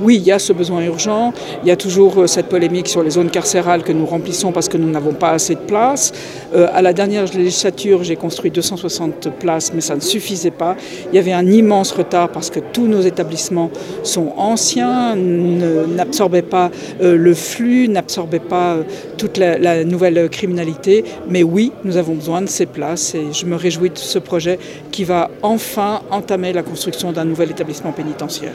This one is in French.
oui, il y a ce besoin urgent. Il y a toujours euh, cette polémique sur les zones carcérales que nous remplissons parce que nous n'avons pas assez de place. Euh, à la dernière législature, j'ai construit 260 places, mais ça ne suffisait pas. Il y avait un immense retard parce que tous nos établissements sont anciens, n'absorbaient pas euh, le flux, n'absorbaient pas euh, toute la nouvelle criminalité. Mais oui, nous avons besoin de ces places et je me réjouis de ce projet qui va enfin entamer la construction d'un nouvel établissement pénitentiaire.